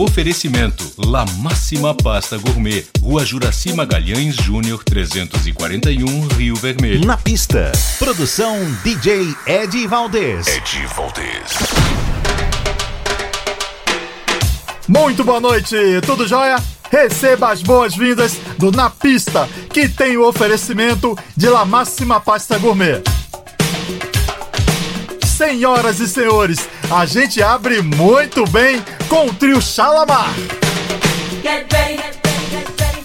Oferecimento La Máxima Pasta Gourmet, Rua Juraci Magalhães Júnior 341, Rio Vermelho. Na pista, produção DJ Ed Valdez. Ed Valdez. Muito boa noite, tudo jóia? Receba as boas-vindas do Na Pista, que tem o oferecimento de La Máxima Pasta Gourmet. Senhoras e senhores, a gente abre muito bem com o trio Salamar. Get ready, get ready, get ready.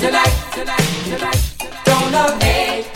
Tonight, tonight, tonight. Don't.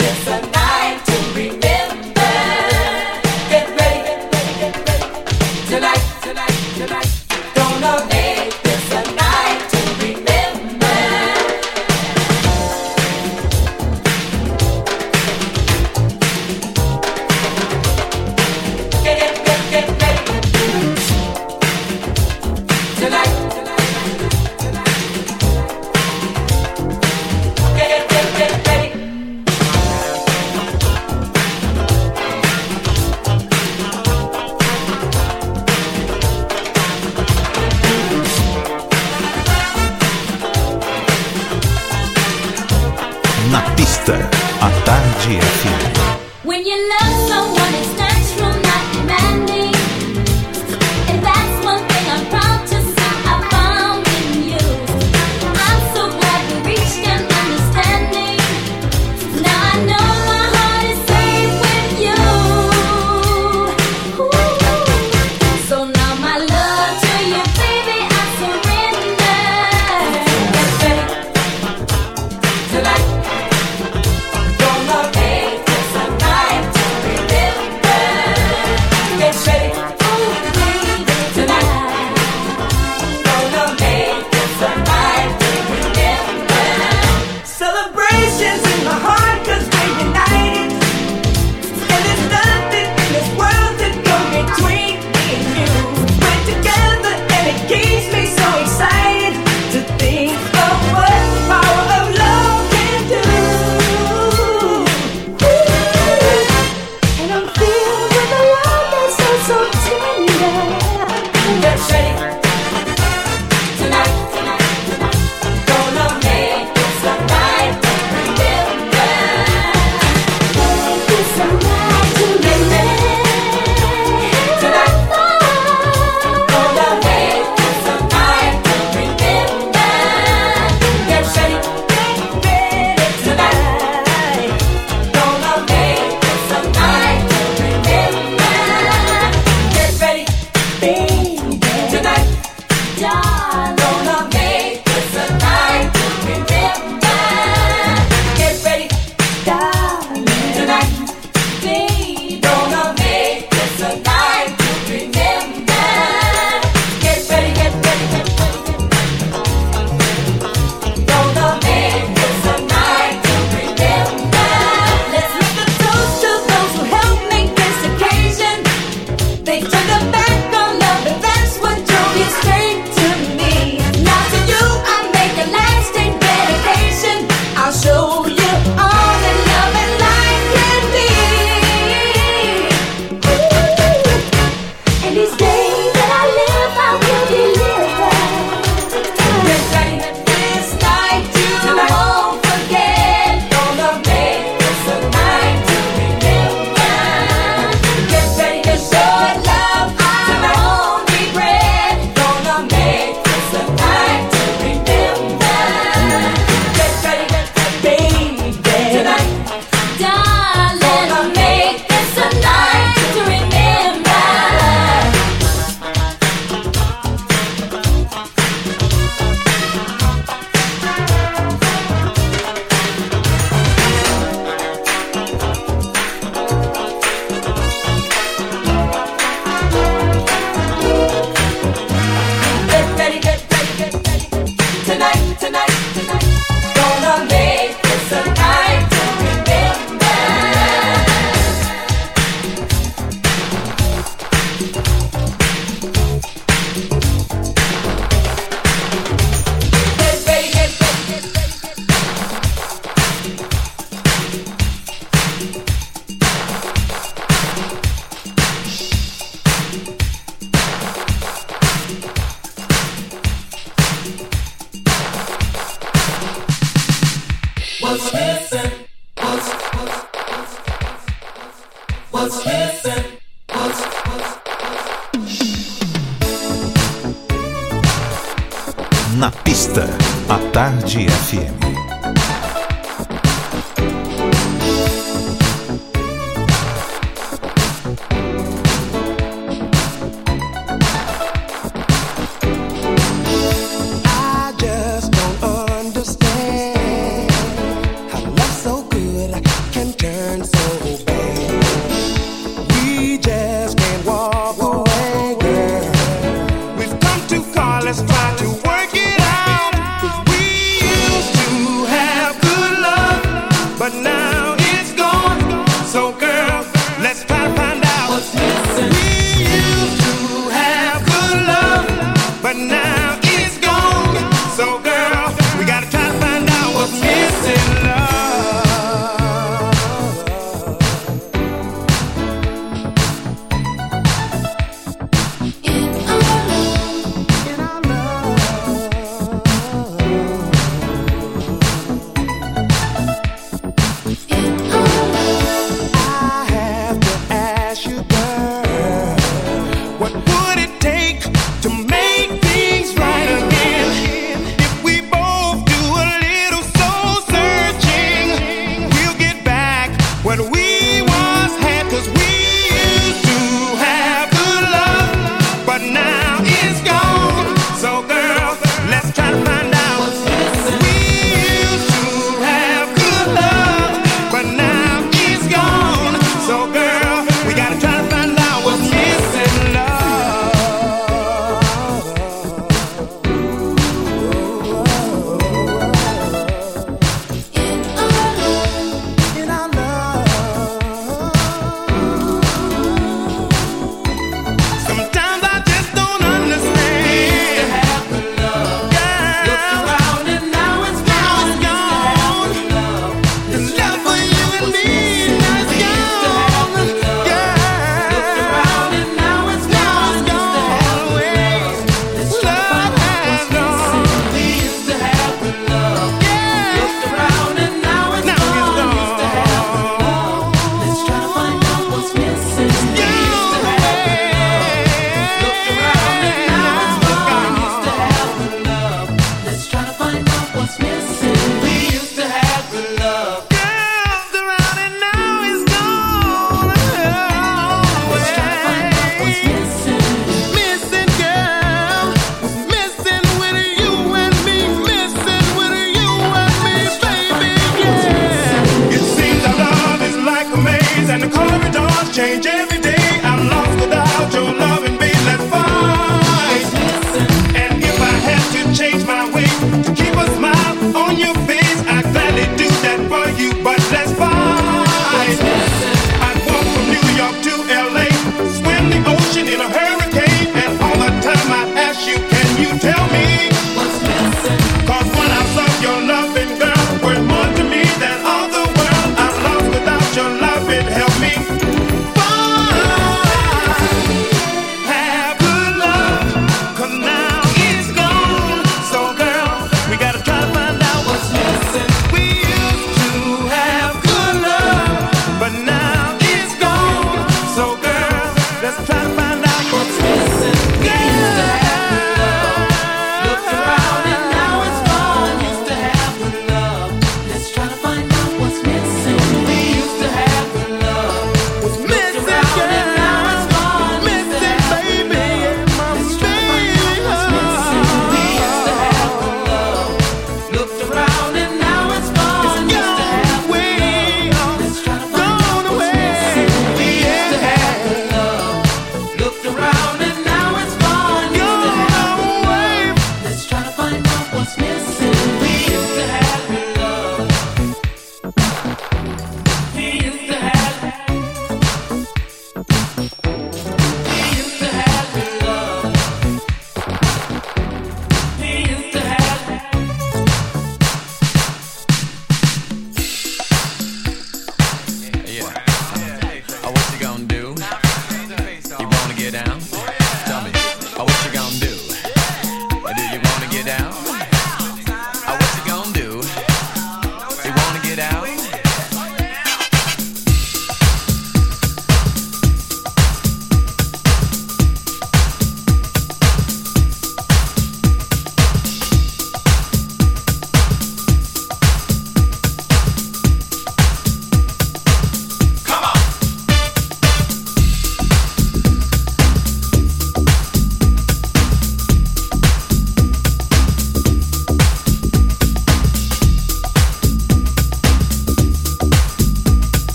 when we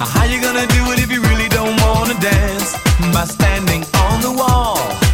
How you gonna do it if you really don't wanna dance? By standing on the wall.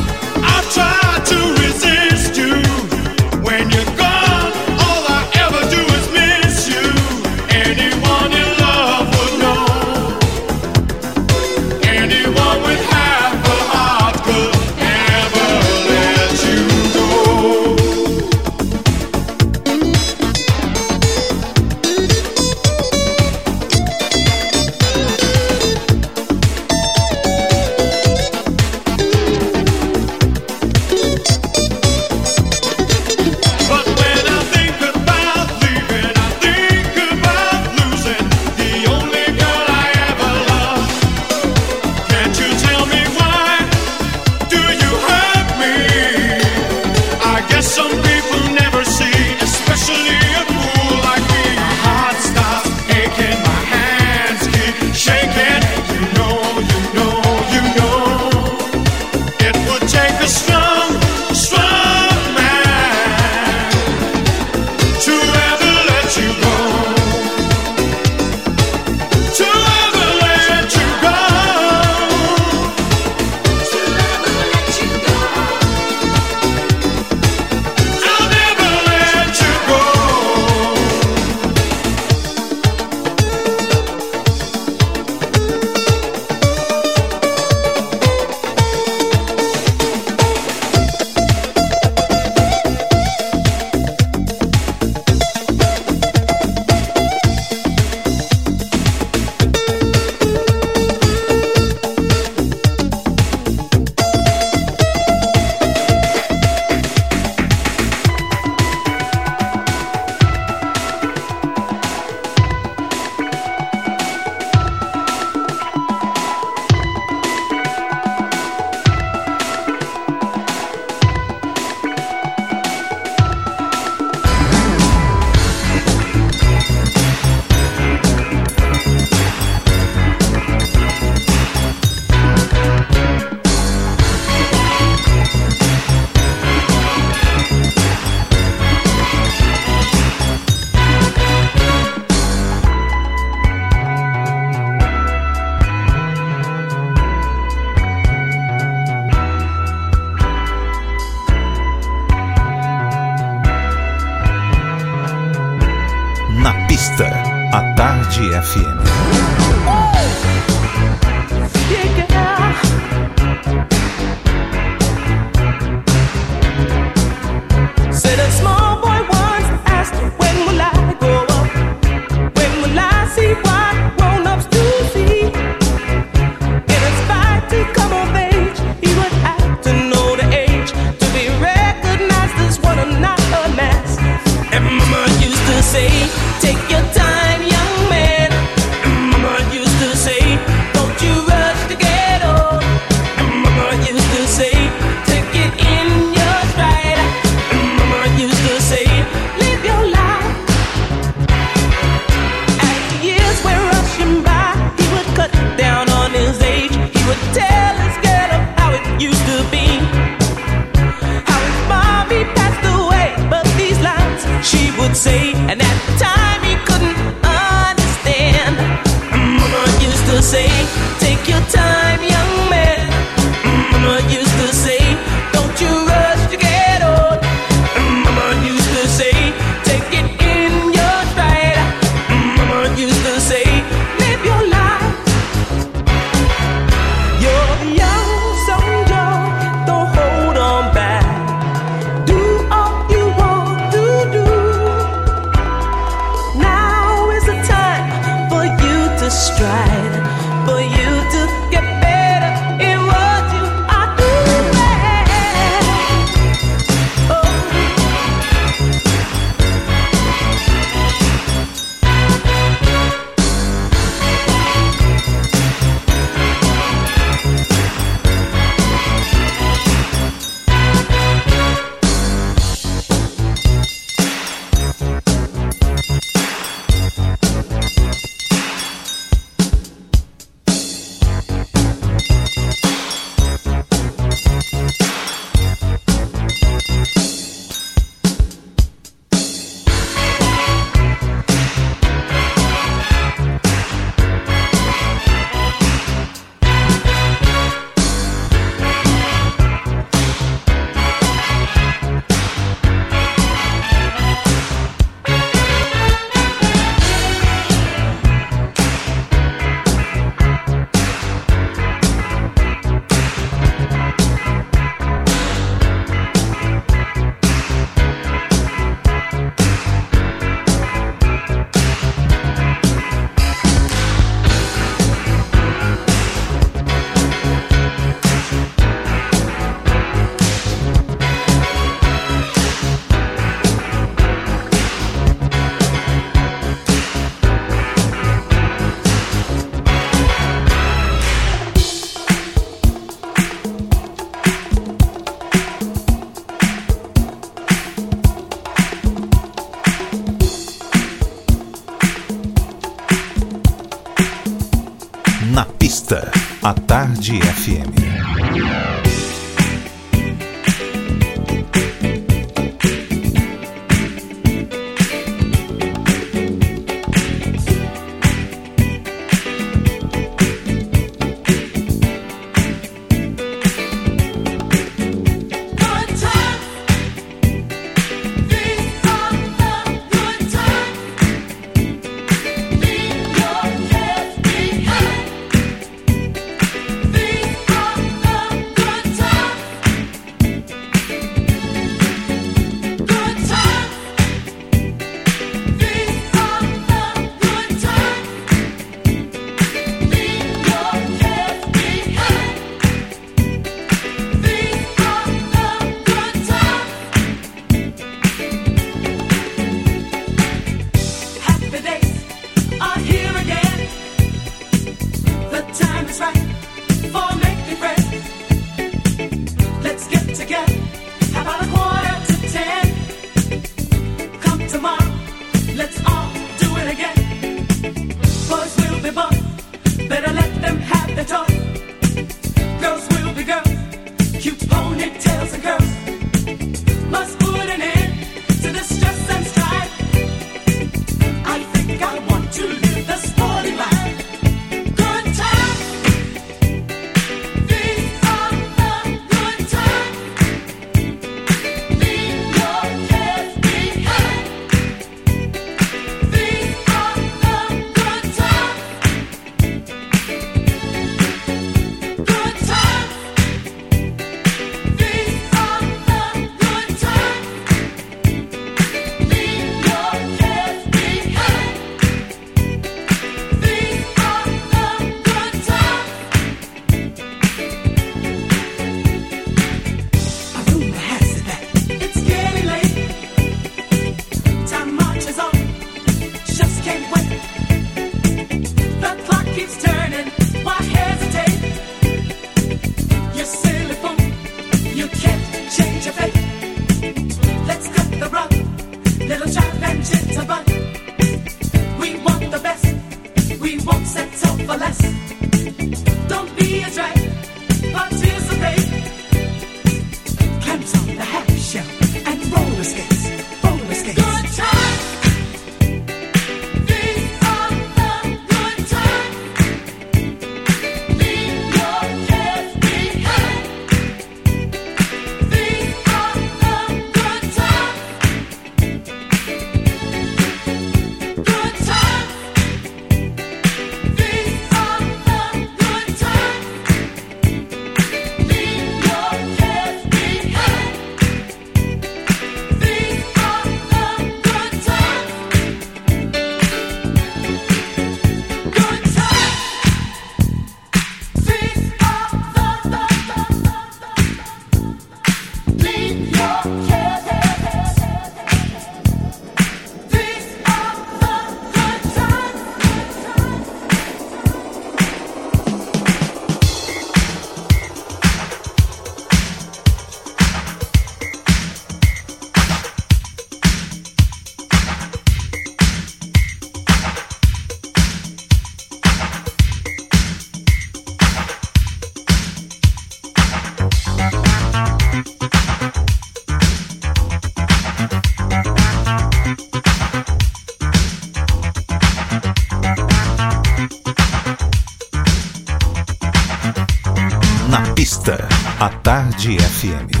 Tarde FM.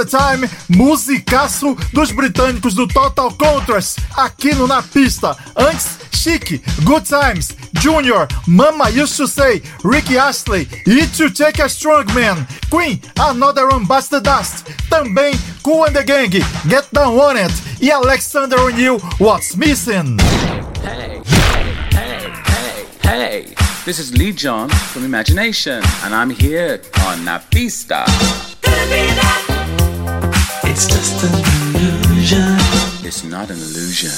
Takes a Little Time, musicaço dos britânicos do Total Contrast, aqui no Na Pista. Antes, Chic, Good Times, Junior, Mama Used to Say, Ricky Astley, It to Take a Strong Man, Queen, Another One Bust the Dust, também Cool and the Gang, Get Down On It e Alexander O'Neill, What's Missing. Hey, hey, hey, hey. This is Lee John from Imagination, and I'm here on Na Pista. It's just an illusion. It's not an illusion.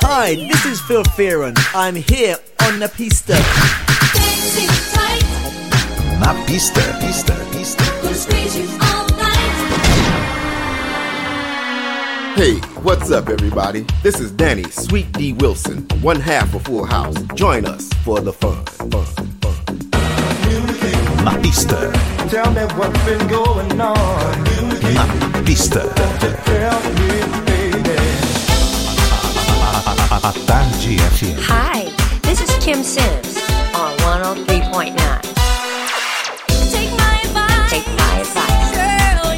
Hi, this is Phil Fearon. I'm here on the pista. Dancing tight, Na pista, pista, pista. gonna squeeze you all night. Hey, what's up, everybody? This is Danny Sweet D Wilson, one half of Full House. Join us for the fun. fun, fun. Na pista, Tell me what's been going on. na pista. Me, baby. A Tarde FM. Hi, this is Kim Sims on 103.9. Take my advice, Take my advice. girl.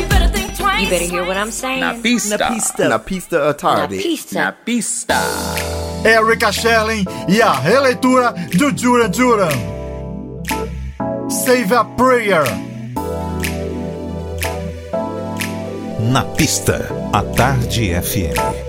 You better hear what I'm saying. Na Pista. Na pista. Na pista à Na tarde. Na pista. Pista. Erika Sherlin e a releitura do Duran Duran. Save a Prayer. Na pista, a Tarde FM.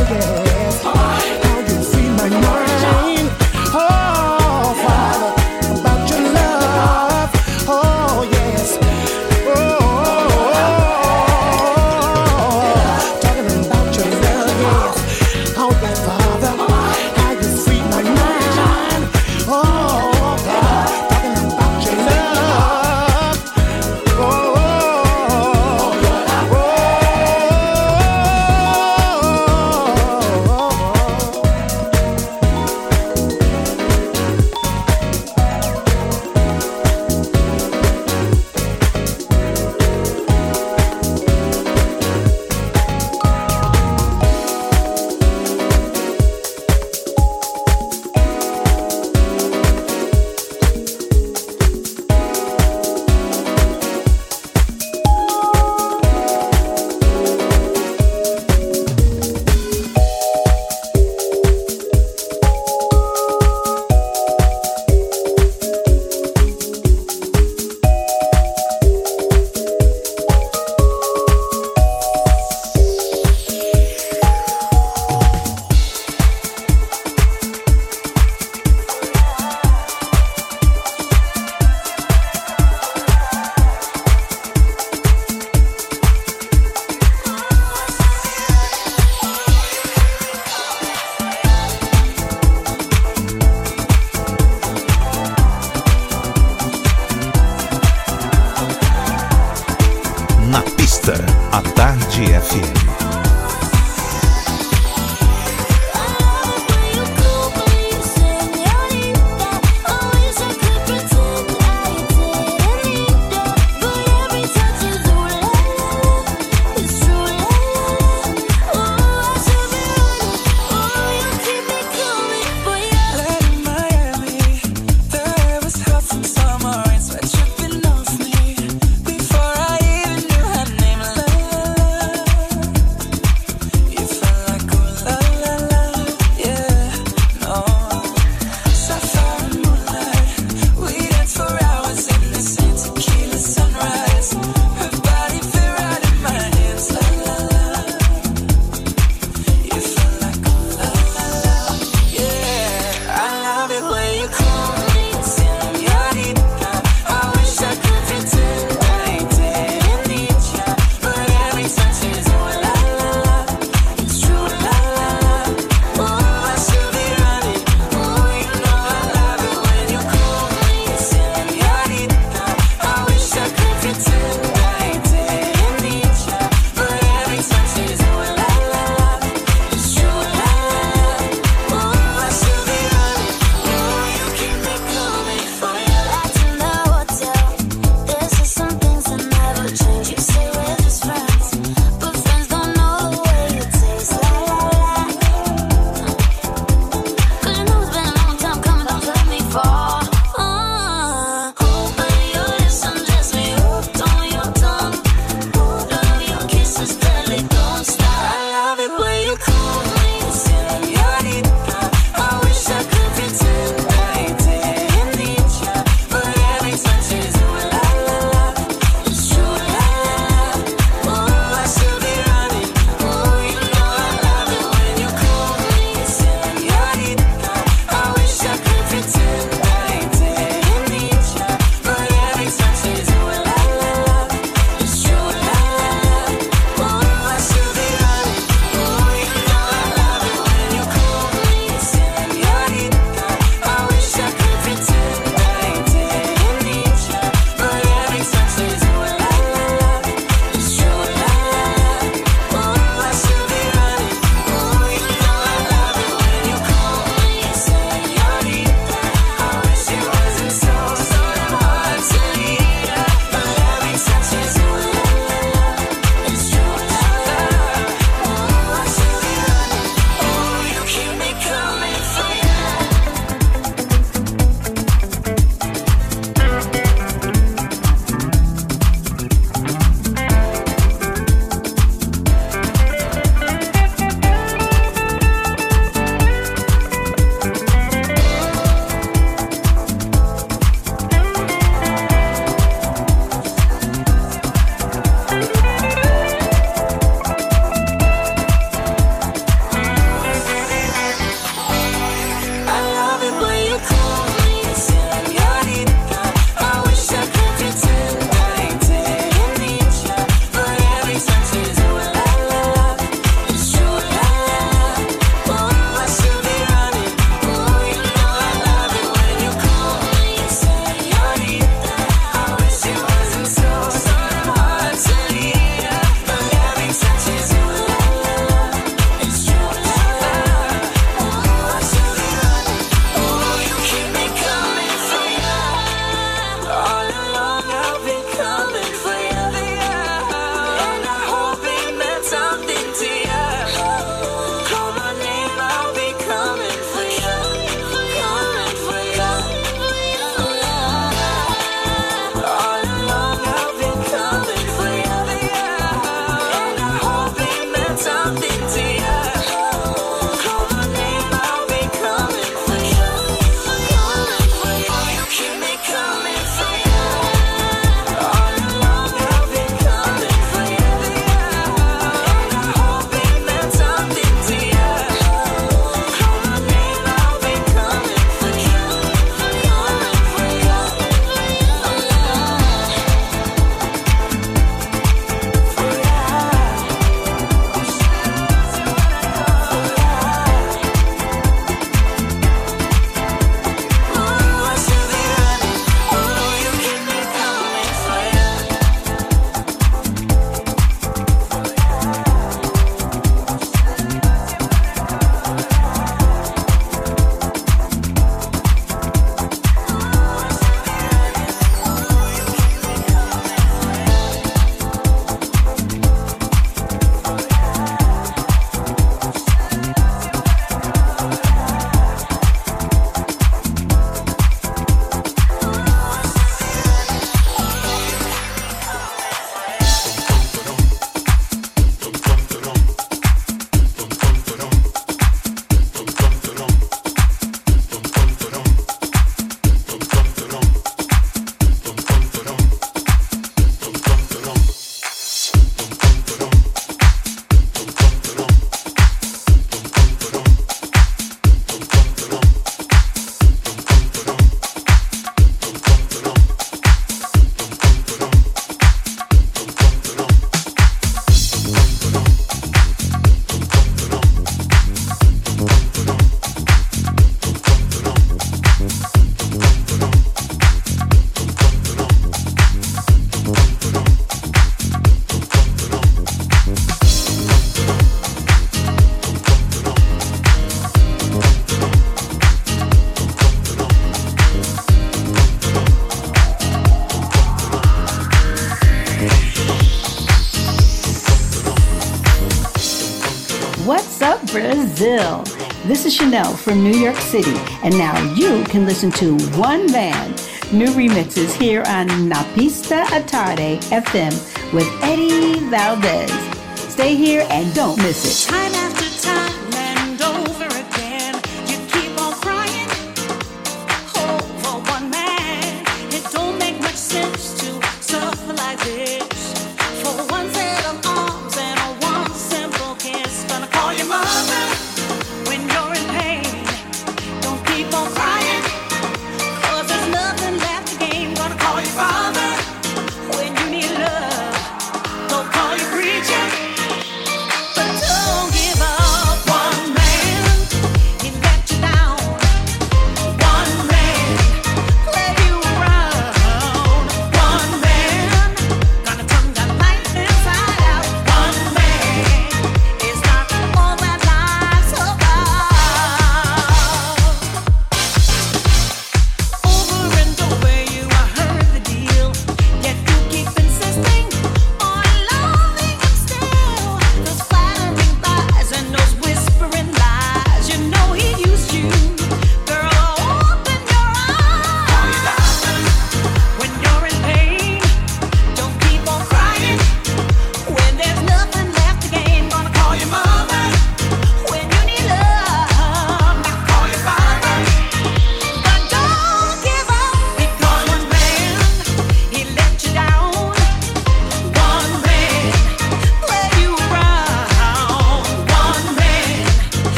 Oh yes. Chanel from New York City, and now you can listen to One Man. New remixes here on Na Pista a Tarde FM with Eddie Valdez. Stay here and don't miss it.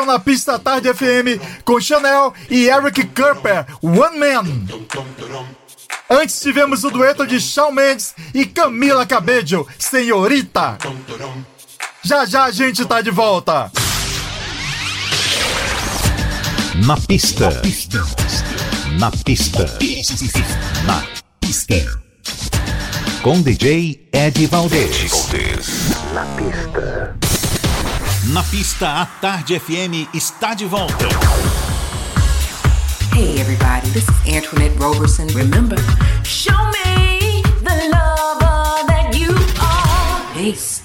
É Na Pista Tarde FM com Chanel e Eric Kerper, One Man. Antes tivemos o dueto de Shawn Mendes e Camila Cabello, Senhorita. Já já a gente tá de volta. Na pista. Na pista. Na pista. Com DJ Ed Valdez. Na pista. Na pista, a Tarde FM está de volta. Hey everybody, this is Antoinette Roberson. Remember, show me the lover that you are. Peace.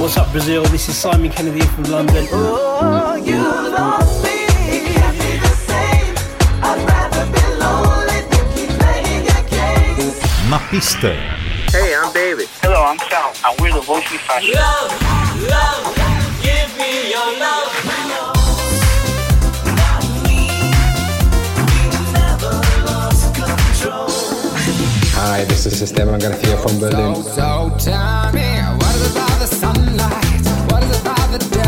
What's up, Brazil? This is Simon Kennedy from London. Oh, you lost me. Na pista. Hey, I'm David. Hello, I'm Sal, and we're the Voice Fashion. Love, love, give me your love. Hi, this is Esteban Garcia from Berlin. So tell me, what is about the sunlight? What is about the desert?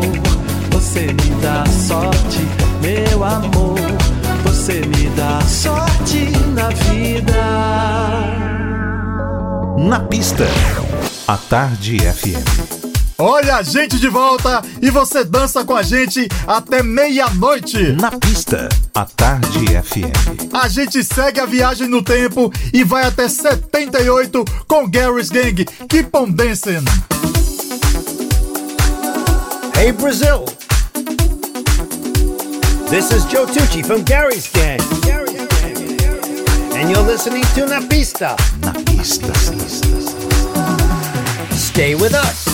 Você me dá sorte, meu amor. Você me dá sorte na vida. Na pista, a Tarde FM. Olha a gente de volta e você dança com a gente até meia-noite. Na pista, a Tarde FM. A gente segue a viagem no tempo e vai até 78 com Gary's Gang. Keep on dancing. Hey Brazil! This is Joe Tucci from Gary's Gang. And you're listening to Napista. Napista. Stay with us.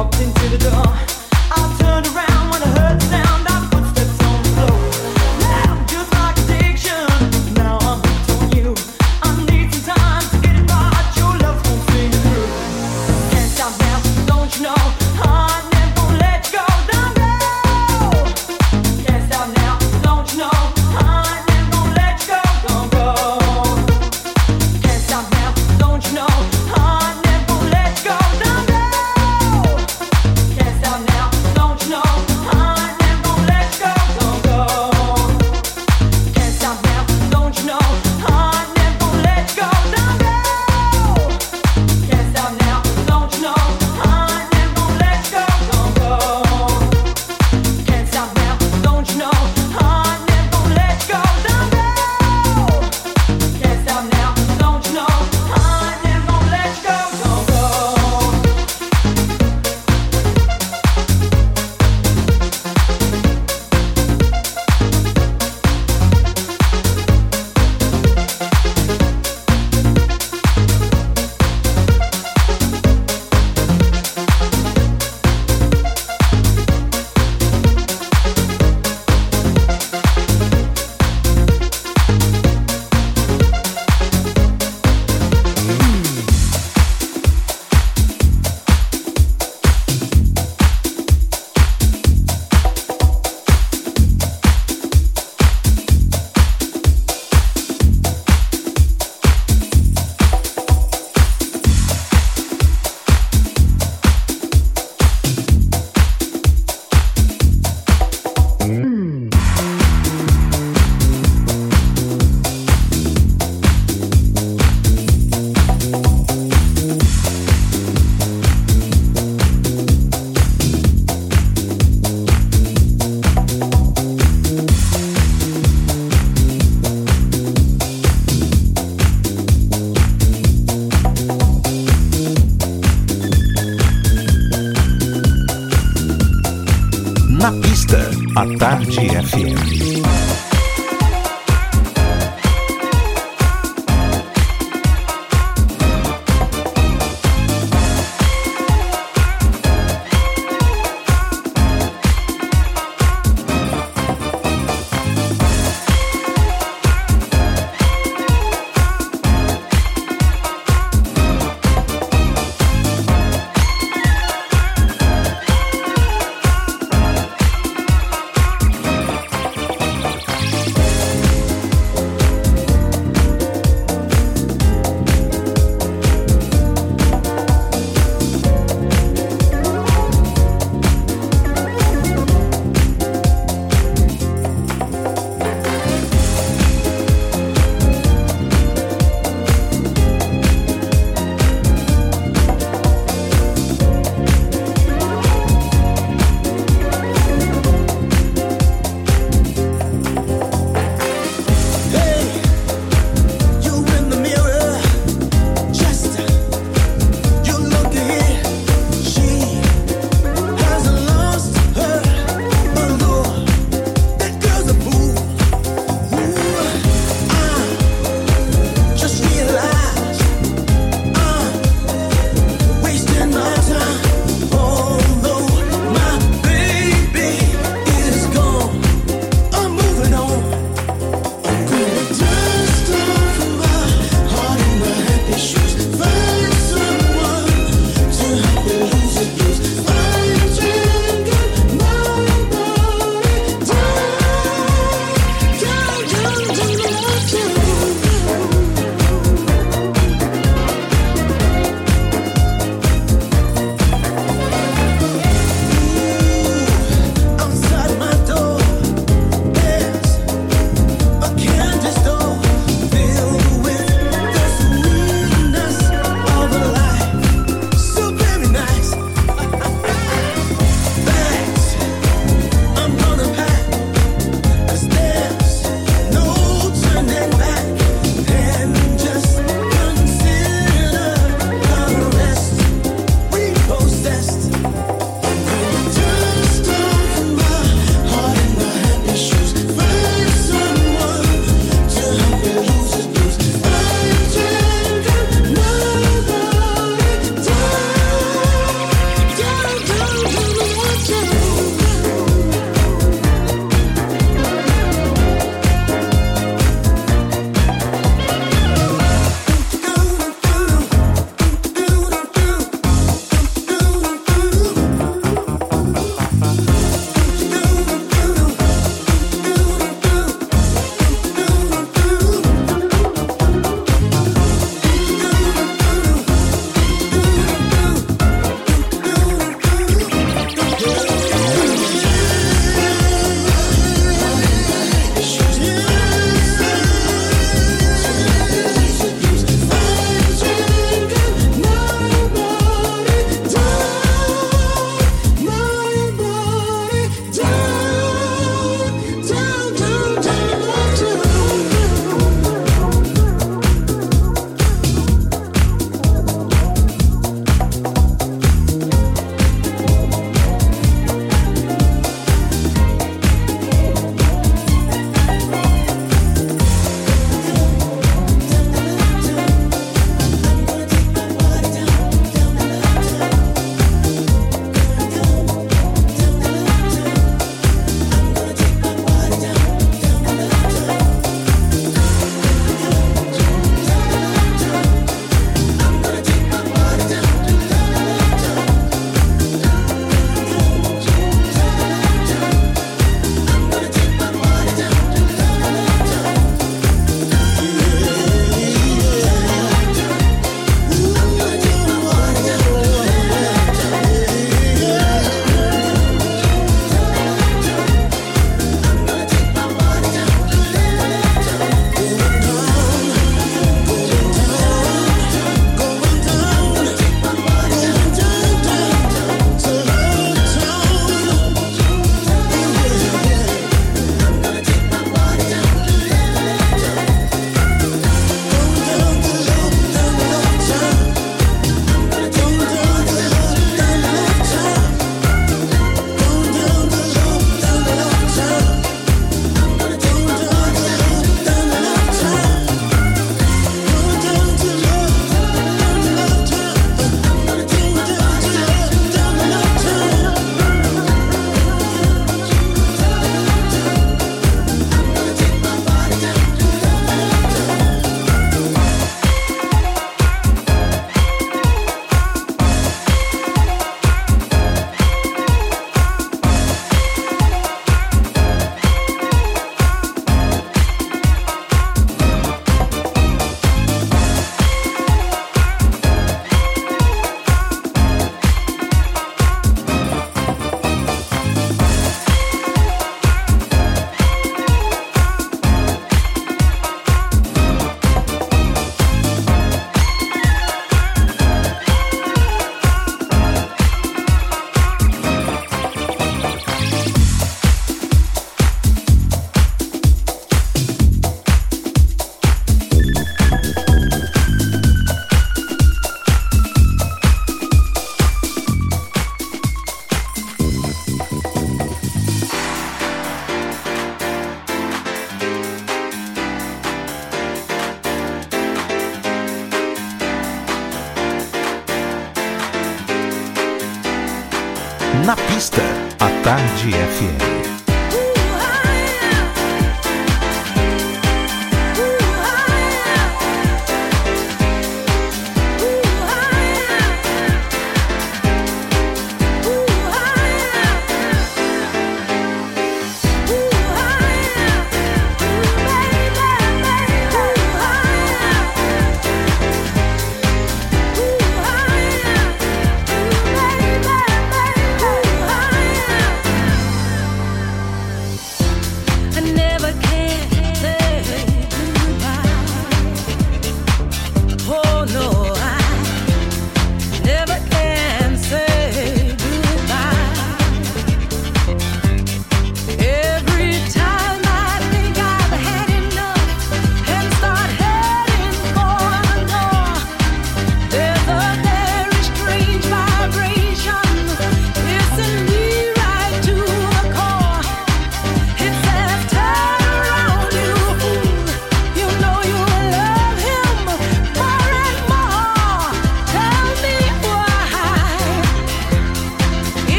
walked into the door.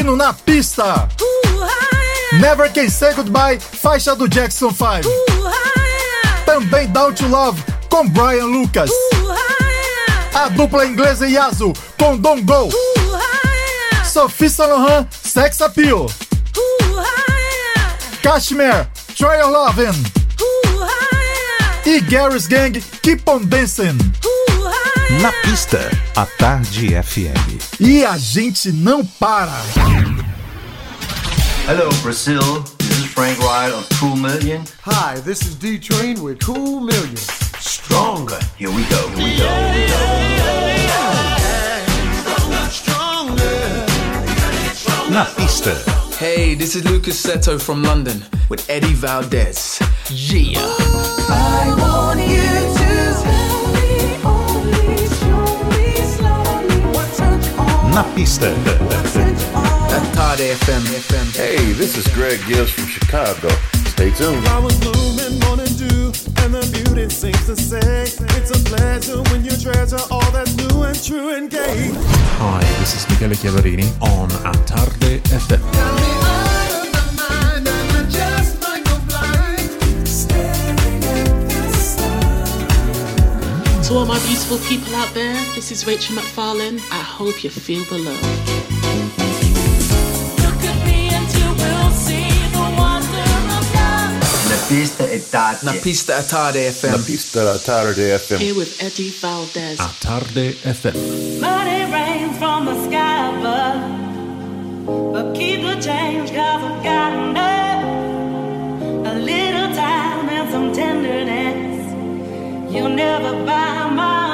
Aqui no Na Pista. Never Can Say Goodbye, faixa do Jackson 5. Também Down to Love com Brian Lucas. A dupla inglesa Yasu com Don't Go. Sophie Saint Laurent, Sex Appeal. Kashmir, Try Your Lovin'. E Gary's Gang, Keep On Dancing. Na pista, a Tarde FM. E a gente não para. Hello, Brazil. This is Frank Wright of Cool Million. Hi, this is D Train with Cool Million. Stronger. Here we go. Here we go. Here we go. Na pista, Hey, this is Lucas Seto from London with Eddie Valdez. Yeah. I want you na pista. At FM. Hey, this is Greg Gibbs from Chicago. Stay tuned. Flowers blooming, morning dew, and the beauty sings to say, It's a pleasure when you treasure all that's new and true and gay. Hi, this is Michele Chiavarini on A Tarde FM. To all my beautiful people out there, this is Rachel McFarlane. I hope you feel the love. La pista è tardi. Na pista è tardi FM. La pista tarde FM. Here with Eddie Valdez. A Tarde FM. Money rains from the sky above. But keep the change, cause I've got enough. A little time and some tenderness. You'll never buy my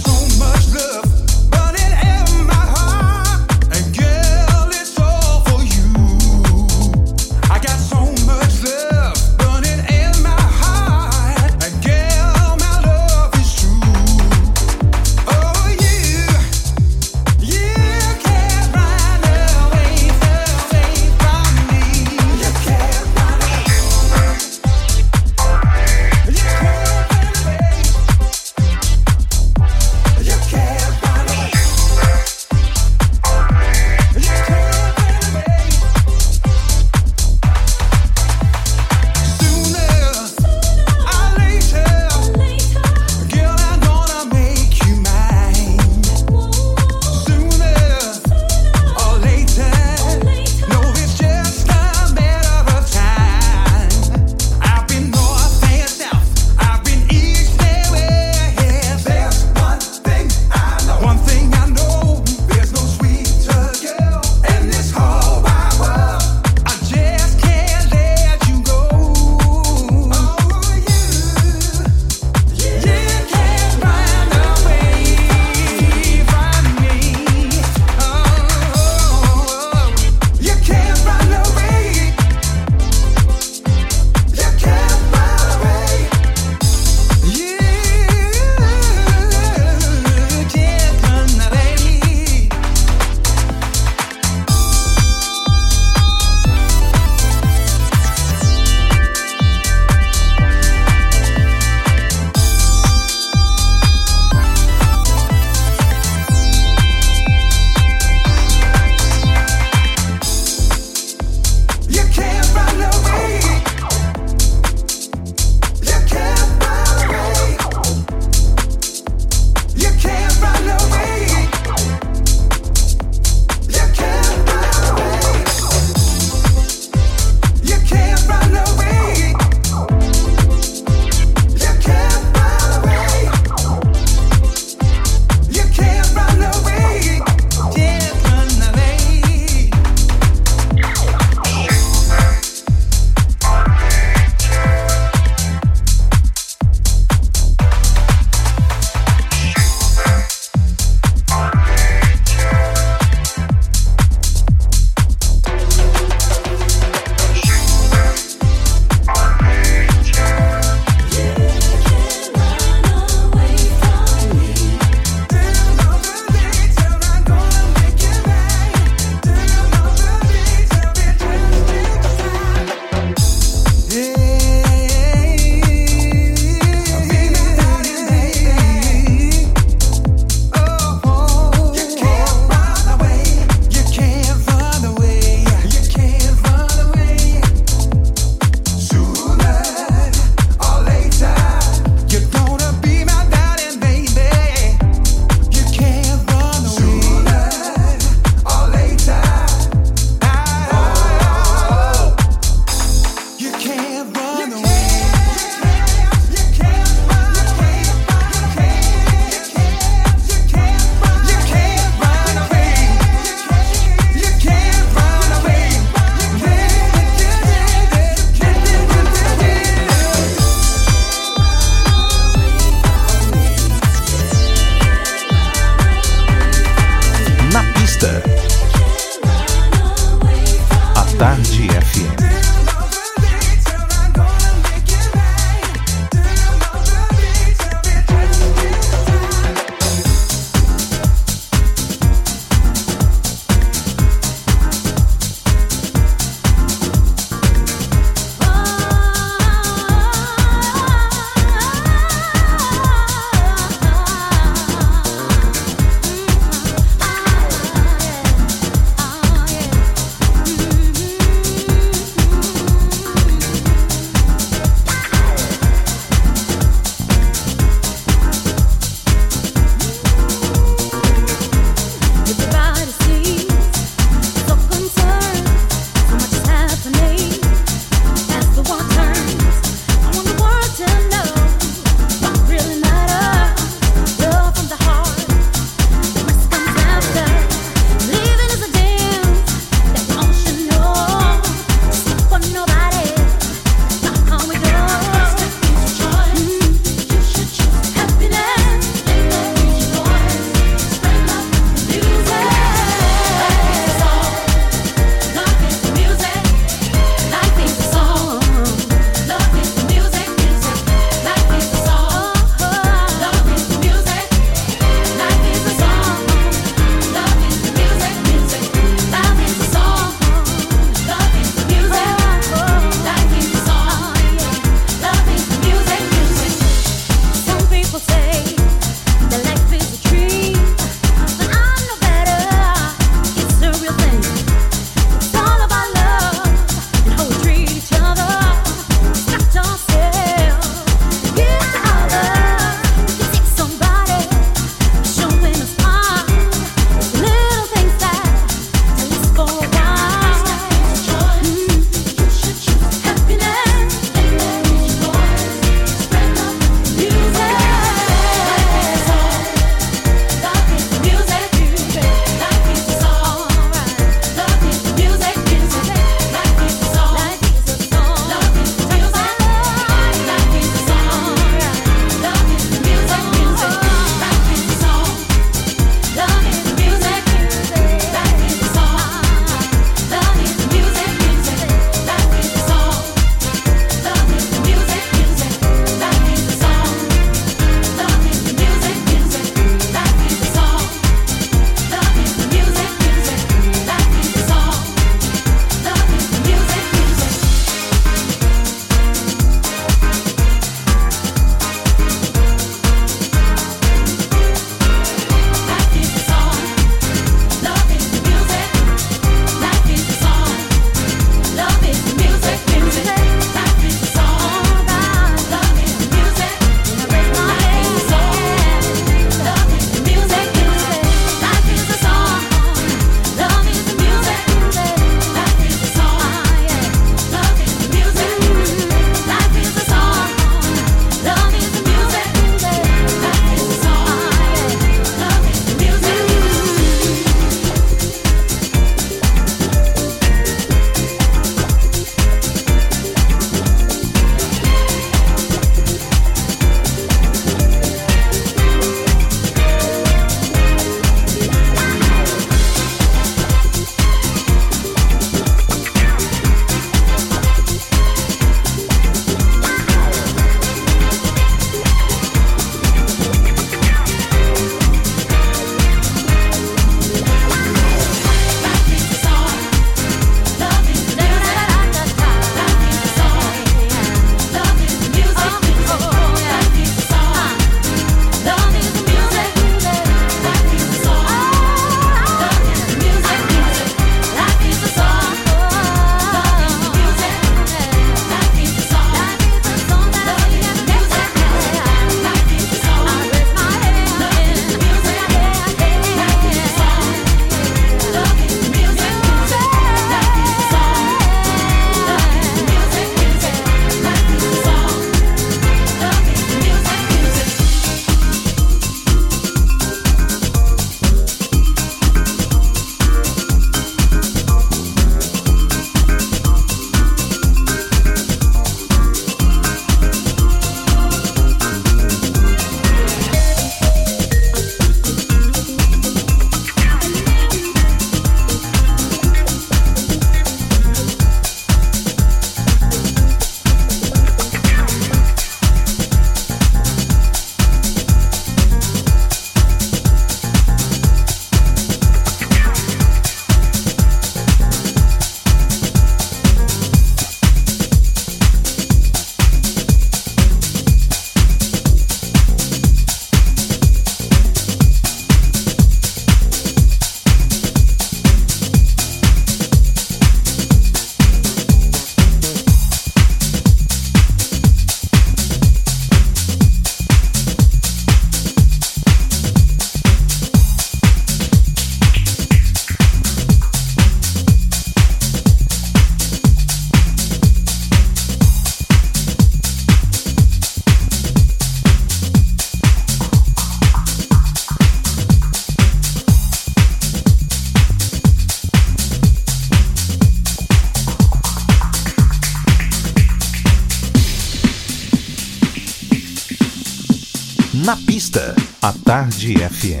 Tarde FM.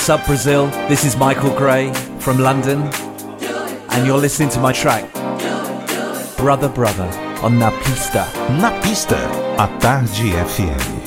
What's up, Brazil? This is Michael Gray from London, and you're listening to my track, Brother Brother, on Na Pista. Na Pista, a Tarde FM.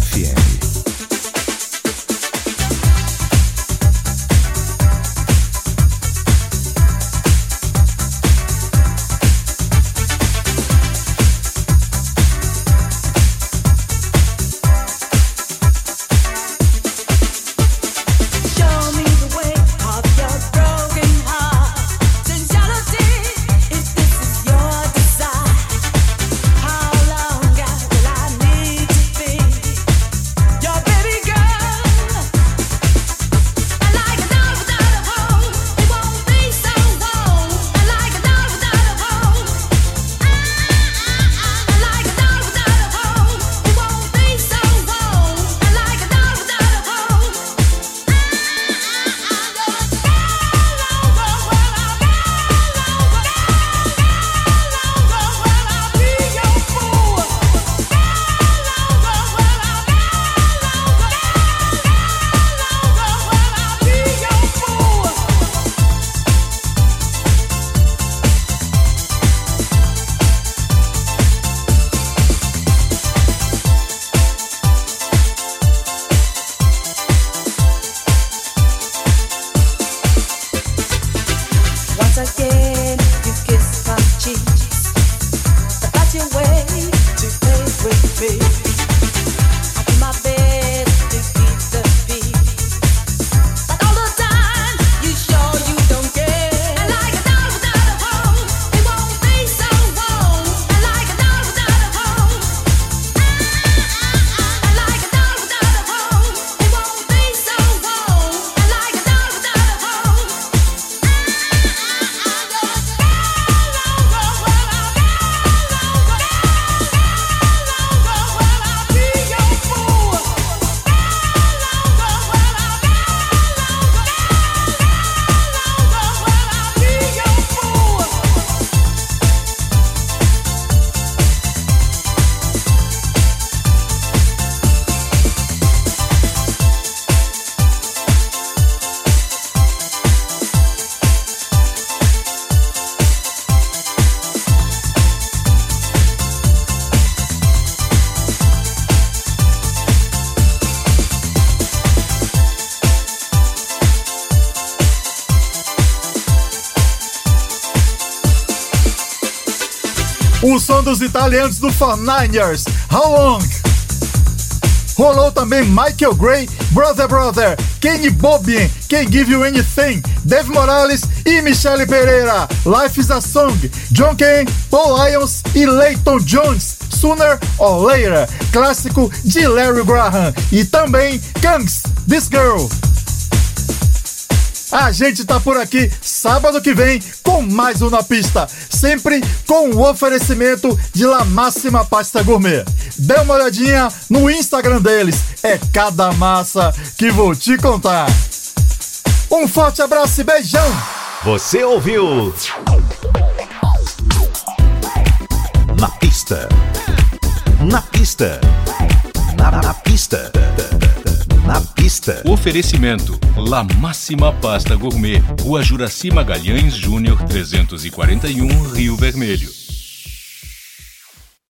FM. O som dos italianos do For Nine Years, How Long? Rolou também Michael Gray, Brother Brother, Kenny Bobien, Can't Give You Anything, Dave Morales e Michele Pereira, Life is a Song, John Kane, Paul Lyons e Leighton Jones, Sooner or Later, clássico de Larry Graham, e também Kangs, This Girl. A gente tá por aqui sábado que vem com mais um na pista, sempre com o oferecimento de La Máxima Pasta Gourmet. Dê uma olhadinha no Instagram deles, é cada massa que vou te contar. Um forte abraço e beijão! Você ouviu? Na pista. Na pista. Na, na pista. Na pista. Oferecimento: La Máxima Pasta Gourmet, Rua Juraci Magalhães Júnior 341, Rio Vermelho.